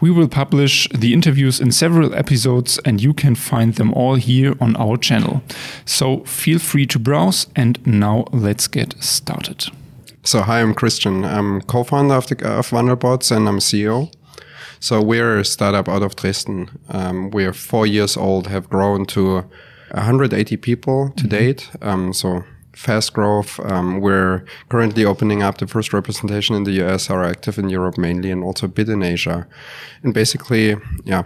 We will publish the interviews in several episodes, and you can find them all here on our channel. So feel free to browse, and now let's get started. So, hi, I'm Christian. I'm co founder of, the, of Wandelbots and I'm CEO. So we're a startup out of Dresden. Um, we're four years old, have grown to 180 people to mm -hmm. date. Um, so fast growth. Um, we're currently opening up the first representation in the US, are active in Europe mainly, and also a bit in Asia. And basically, yeah.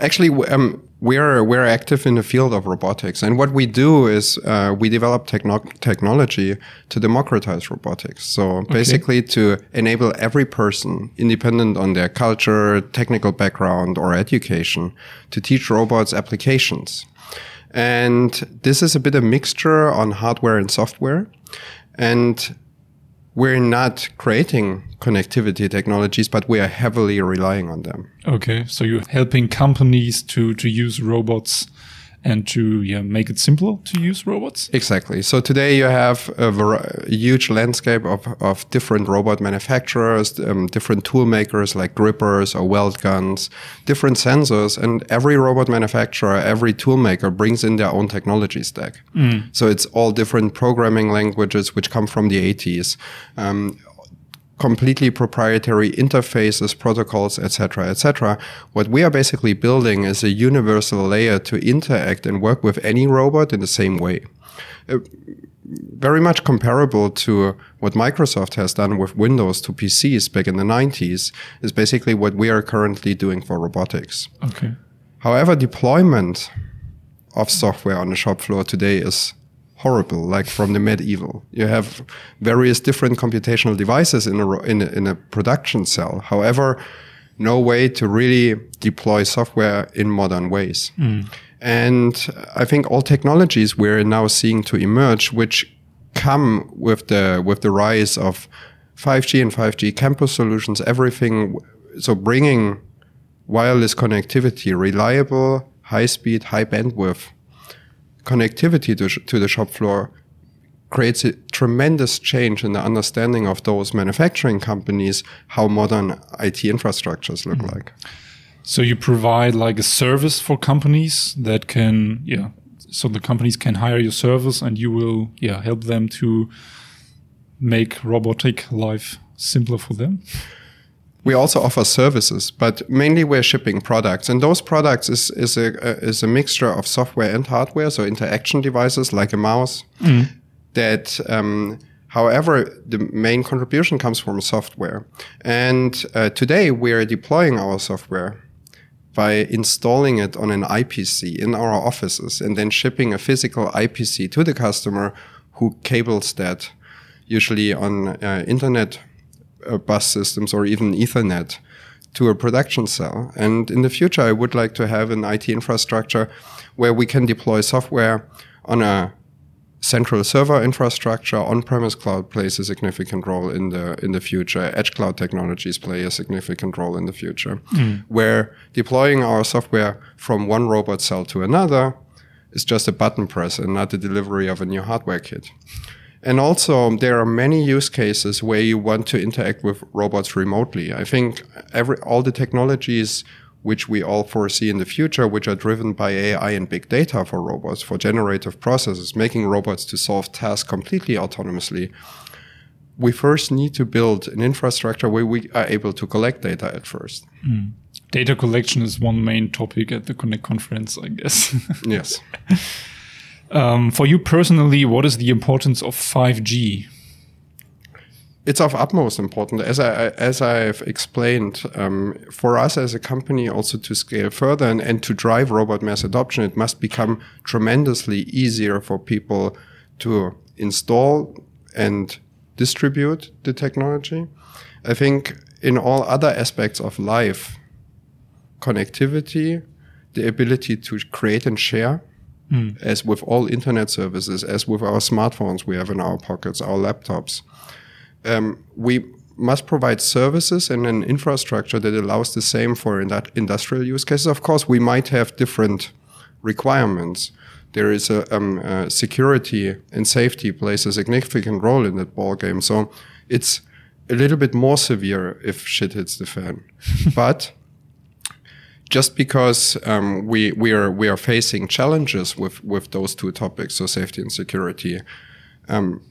Actually, um, we're we're active in the field of robotics, and what we do is uh, we develop techno technology to democratize robotics. So okay. basically, to enable every person, independent on their culture, technical background, or education, to teach robots applications. And this is a bit of mixture on hardware and software, and we're not creating connectivity technologies, but we are heavily relying on them. Okay, so you're helping companies to to use robots and to yeah, make it simpler to use robots? Exactly. So today you have a, a huge landscape of, of different robot manufacturers, um, different tool makers like grippers or weld guns, different sensors, and every robot manufacturer, every tool maker brings in their own technology stack. Mm. So it's all different programming languages which come from the 80s. Um, completely proprietary interfaces, protocols, etc., etc. What we are basically building is a universal layer to interact and work with any robot in the same way. Uh, very much comparable to what Microsoft has done with Windows to PCs back in the 90s is basically what we are currently doing for robotics. Okay. However, deployment of software on the shop floor today is horrible, like from the medieval. You have various different computational devices in a, in a, in a production cell. However, no way to really deploy software in modern ways. Mm. And I think all technologies we're now seeing to emerge, which come with the, with the rise of 5G and 5G campus solutions, everything. So bringing wireless connectivity, reliable, high speed, high bandwidth connectivity to, to the shop floor creates a tremendous change in the understanding of those manufacturing companies how modern IT infrastructures look mm. like. So you provide like a service for companies that can, yeah, so the companies can hire your service and you will, yeah, help them to make robotic life simpler for them. We also offer services, but mainly we're shipping products, and those products is is a is a mixture of software and hardware, so interaction devices like a mouse. Mm. That, um, however, the main contribution comes from software, and uh, today we are deploying our software by installing it on an IPC in our offices, and then shipping a physical IPC to the customer, who cables that usually on uh, internet uh, bus systems or even Ethernet to a production cell. And in the future, I would like to have an IT infrastructure where we can deploy software on a central server infrastructure. On-premise cloud plays a significant role in the in the future. Edge cloud technologies play a significant role in the future, mm. where deploying our software from one robot cell to another is just a button press and not the delivery of a new hardware kit. And also, there are many use cases where you want to interact with robots remotely. I think every, all the technologies which we all foresee in the future, which are driven by AI and big data for robots, for generative processes, making robots to solve tasks completely autonomously. We first need to build an infrastructure where we are able to collect data at first. Mm. Data collection is one main topic at the Connect conference, I guess. yes. Um, for you personally, what is the importance of 5G? it's of utmost importance, as I as I've explained, um, for us as a company also to scale further and, and to drive robot mass adoption, it must become tremendously easier for people to install and distribute the technology. I think in all other aspects of life, connectivity, the ability to create and share, mm. as with all internet services, as with our smartphones we have in our pockets, our laptops um, we must provide services and an infrastructure that allows the same for in that industrial use cases. Of course, we might have different requirements. There is a, um, security and safety plays a significant role in that ball game. So it's a little bit more severe if shit hits the fan. but just because um, we we are we are facing challenges with with those two topics, so safety and security, um,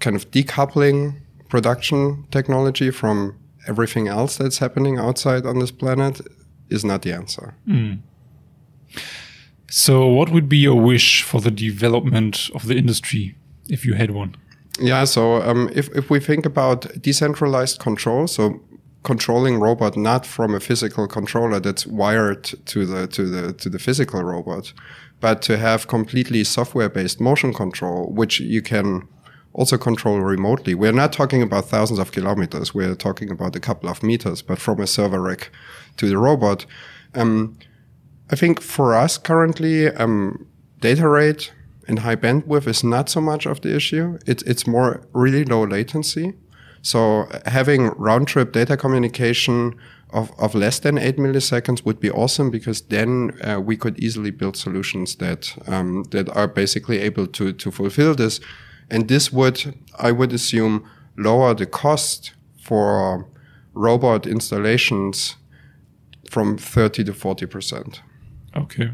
kind of decoupling production technology from everything else that's happening outside on this planet is not the answer. Mm. So, what would be your wish for the development of the industry if you had one? Yeah, so um, if, if we think about decentralized control, so controlling robot not from a physical controller that's wired to the to the to the physical robot, but to have completely software based motion control, which you can also control remotely. We're not talking about thousands of kilometers. We're talking about a couple of meters, but from a server rack to the robot. Um, I think for us currently, um, data rate and high bandwidth is not so much of the issue. It, it's more really low latency. So having round trip data communication of, of less than eight milliseconds would be awesome because then uh, we could easily build solutions that um, that are basically able to to fulfill this and this would, I would assume, lower the cost for robot installations from 30 to 40%. Okay.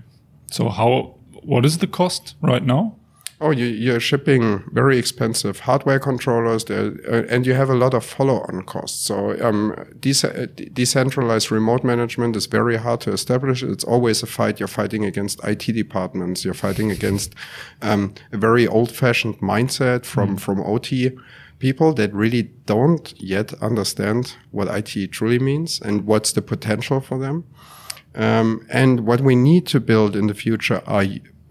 So how what is the cost right now? Oh, you, are shipping very expensive hardware controllers, there, uh, and you have a lot of follow-on costs. So, um, de- decentralized remote management is very hard to establish. It's always a fight. You're fighting against IT departments. You're fighting against um, a very old-fashioned mindset from mm. from OT people that really don't yet understand what IT truly means and what's the potential for them. Um, and what we need to build in the future are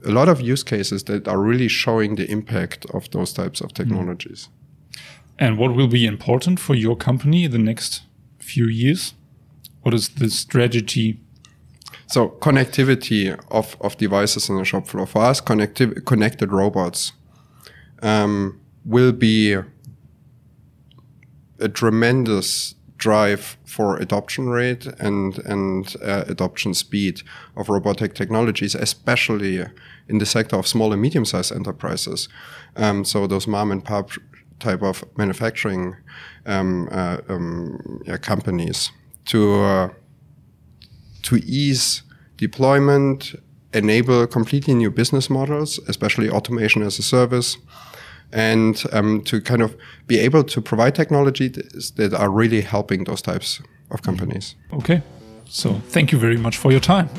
a lot of use cases that are really showing the impact of those types of technologies. And what will be important for your company in the next few years? What is the strategy? So connectivity of, of devices in the shop floor. For us, connected connected robots um, will be a tremendous drive for adoption rate and and uh, adoption speed of robotic technologies, especially in the sector of small and medium sized enterprises. Um, so those mom and pop type of manufacturing um, uh, um, yeah, companies to uh, to ease deployment, enable completely new business models, especially automation as a service, and um, to kind of be able to provide technology that are really helping those types of companies. Okay. So thank you very much for your time.